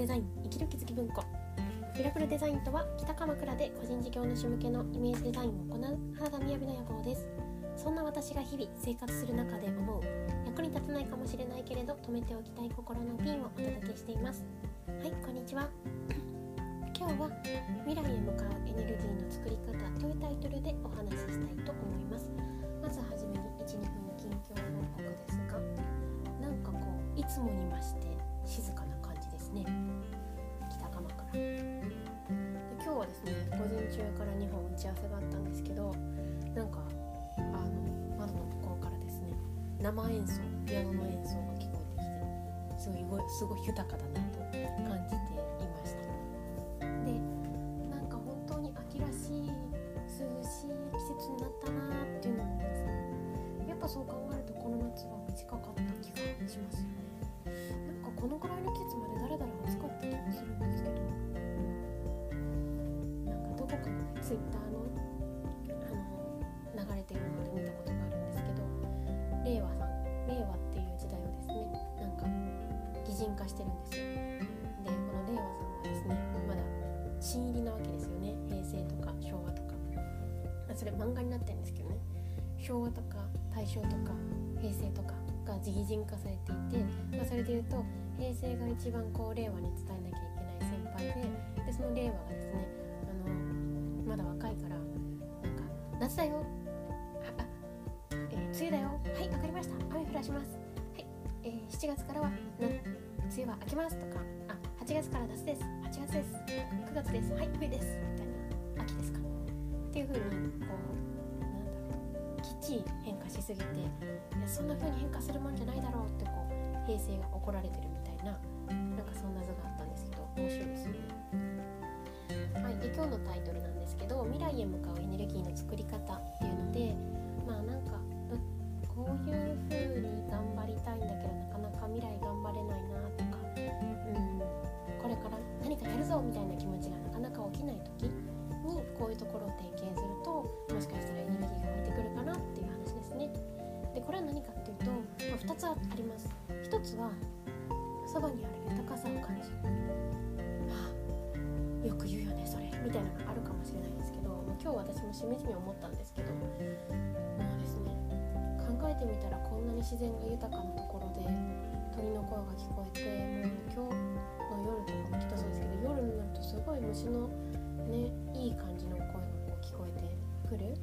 デザイン生きる気づき文庫。ミラクルデザインとは北鎌倉で個人事業主向けのイメージデザインを行う原田雅の野望です。そんな私が日々生活する中で思う役に立たないかもしれないけれど止めておきたい心のピンをお届けしています。はいこんにちは。今日は未来へ向かうエネルギーの作り方というタイトルでお話ししたいと思います。まずはじめに12分近況報告ですがなんかこういつもにまして静かな感ですね。北鎌倉。で今日はですね午前中から2本打ち合わせがあったんですけどなんかあの窓の向こうからですね生演奏ピアノの演奏が聞こえてきてすごいすごい豊かだなしてるんですよ。でこの令和さんはですねまだ新入りなわけですよね。平成とか昭和とか。あそれ漫画になってるんですけどね。昭和とか大正とか平成とかが自擬人化されていて、まあ、それで言うと平成が一番こう令和に伝えなきゃいけない先輩ででその令和がですねあのまだ若いからなんか「夏だよ。ああ、えー梅雨だよ。はいわかりました。雨降らします。はい、えー7月からはな梅雨は明けます」とか「あ8月から夏です8月です9月ですはい冬です」みたいな「秋ですか」っていう風にこうなんだろうきっちり変化しすぎていやそんな風に変化するもんじゃないだろうってこう平成が怒られてるみたいななんかそんな図があったんですけど面白いですね。はい、で今日のタイトルなんですけど「未来へ向かうエネルギーの作り方」っていうので何かっていうと、まあ、2つあります。1つはそばにある豊かさを感じる。はあよく言うよねそれみたいなのがあるかもしれないですけど、まあ、今日私もしみじみ思ったんですけどもうですね考えてみたらこんなに自然が豊かなところで鳥の声が聞こえてもう今日の夜とかもきっとそうですけど夜になるとすごい虫のねいい感じの声がこう聞こえてくる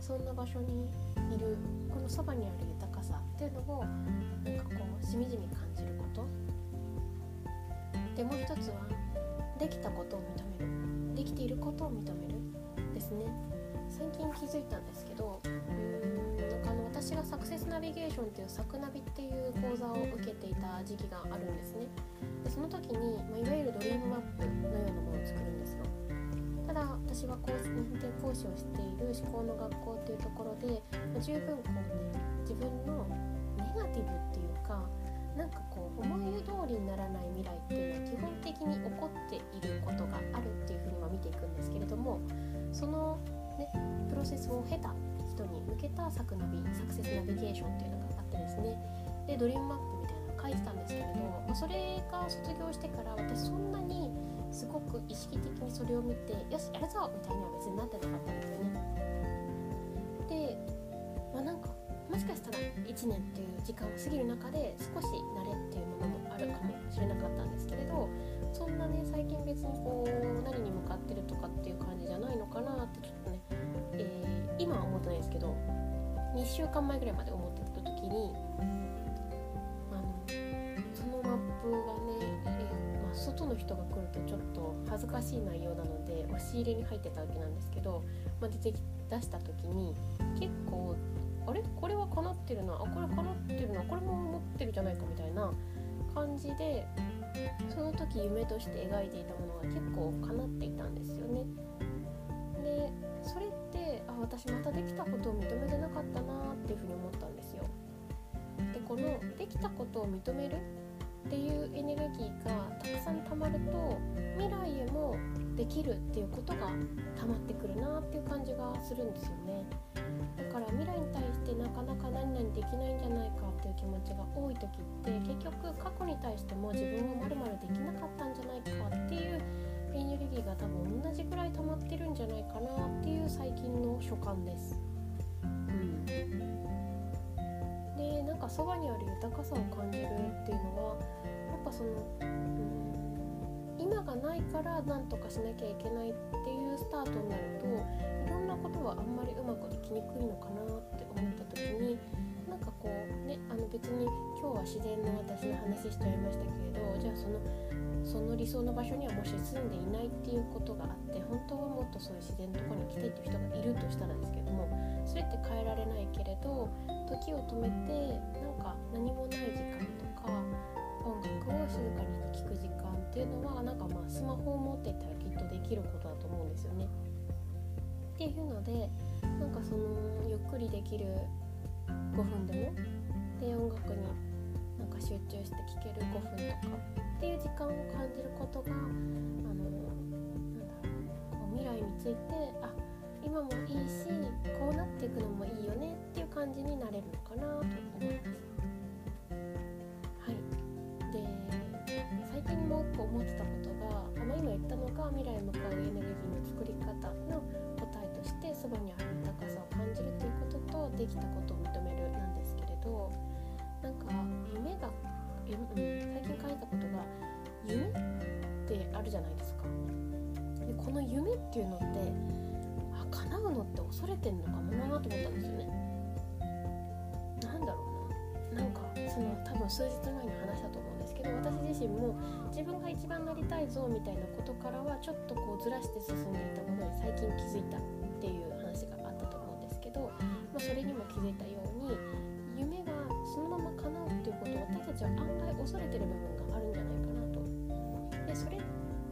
そんな場所にいるこのそばにある豊かさっていうのをなんかこうしみじみ感じること。でもう一つはできたことを認める。できていることを認める。ですね。最近気づいたんですけどなんかあの私がサクセスナビゲーションっていうサクナビっていう講座を受けていた時期があるんですね。でその時に、まあ、いわゆるドリームマップただ私は認定講師をしている思考の学校っていうところで、ま十分こうね自分のネガティブっていうかなんかこう思い通りにならない未来っていうのは基本的に起こっていることがあるっていうふうには見ていくんですけれどもその、ね、プロセスを経た人に向けたサクナビサクセスナビゲーションっていうのがあってですね。でドリームマップみたいなのを書いてたんですけれど、ま、それが卒業してから私そんなにすごく意識的にそれを見てよしやるぞみたいには別になってなかったんですよね。で、まあ、なんかもしかしたら1年っていう時間を過ぎる中で少し慣れっていうものもあるかもしれなかったんですけれどそんなね最近別にこう何に向かってるとかっていう感じじゃないのかなってちょっとね、えー今は思ってないですけど2週間前ぐらいまで思ってた時に外の人が来るとちょっと恥ずかしい内容なので押し入れに入ってたわけなんですけど、まあ、出てき出した時に結構あれ？これはかなってるなあこれかなってるなこれも持ってるじゃないかみたいな感じでその時夢として描いていたものが結構叶っていたんですよね。でそれってあ私またできたことを認めてなかったなっていうふうに思ったんですよ。でこのできたことを認めるっていうエネルギーがたくさん溜まると未来へもできるっていうことが溜まってくるなっていう感じがするんですよね。だから未来に対してそばにある豊かさを感じるっていうのはやっぱその、うん、今がないから何とかしなきゃいけないっていうスタートになるといろんなことはあんまりうまくいきにくいのかなって思った時になんかこうねあの別に今日は自然の私の話しちゃいましたけれどじゃあそのその理想の場所にはもし住んでいないっていうことがあって本当はもっとそういう自然のとこに来たいっていう人がいるとしたらですけどもそれって変えられないけれど時を止めてなんか何もない時間とか音楽を静かに聴く時間っていうのはなんかまあスマホを持っていたらきっとできることだと思うんですよね。っていうのでなんかそのゆっくりできる5分でもで音楽になんか集中して聴ける5分とかっていう時間を感じることがあのなんだろうこう未来についてあ今もいいしこうなっていくのもいいよねっていう感じになれるのかなと思います。はい、で最近もう一個思ってたことがあ今言ったのが未来へ向かうエネルギーの作り方の答えとしてそばにある豊かさを感じるということとできたことを認めるなんですけれどなんか夢がうん、最近書いたことが夢ってあるじゃないですかでこの夢っていうのって叶うのって恐れてんのかもなと思ったんですよねなんだろうななんかその多分数日前に話したと思うんですけど私自身も自分が一番なりたいぞみたいなことからはちょっとこうずらして進んでいたものに最近気づいたっていう話があったと思うんですけど、まあ、それにも気づいたように夢がそのまま叶うっていうことを私たちは案外恐れてる部分があるんじゃないかなと。でそれっ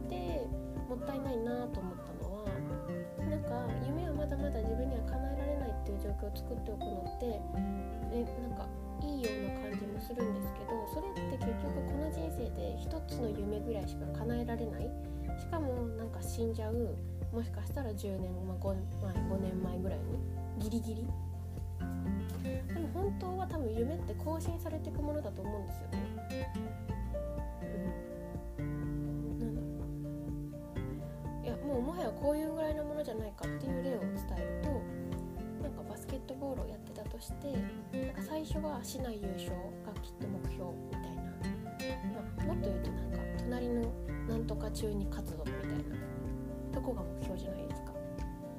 てもったいないなと思ったのはか夢はまだまだ自分には叶えられないっていう状況を作っておくのってえなんかいいような感じもするんですけどそれって結局この人生で一つの夢ぐらいしか叶えられないしかもなんか死んじゃうもしかしたら10年、まあ、5, 前5年前ぐらいにギリギリでも本当は多分夢って更新されていくものだと思うんですよね。うん、もうもはやこういうぐらいのものじゃないかっていう例を伝えるとなんかバスケットボールをやってたとしてなんか最初は市内優勝がきっと目標みたいな、まあ、もっと言うとなんか隣のなんとか中に活動みたいなとこが目標じゃないですか。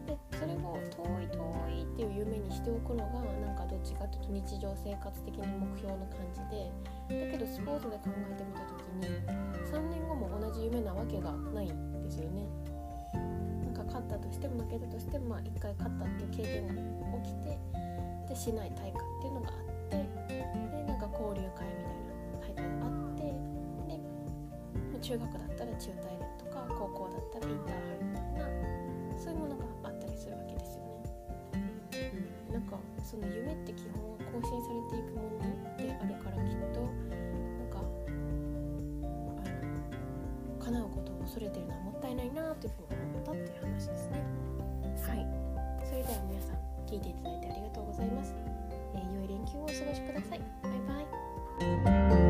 でそれを遠い遠いっていう夢にしておくのがなんかどっちかというと日常生活的な目標の感じでだけどスポーツで考えてみた時に3年後も同じ夢なわけがないんですよね。なんか勝ったとしても負けたとしても、まあ、1回勝ったっていう経験が起きてでしない大会っていうのがあってでなんか交流会みたいな大会があってで中学だったら中大連とか高校だったらインターハイみたいなそういうものがあったりするわけですよね。うん、なんかその夢って基本は更新されていくものであるからきっとそれてるのはもったいないなというふうに思ったっていう話ですね。はい。それでは皆さん聞いていただいてありがとうございます、えー、良い連休をお過ごしくださいバイバイ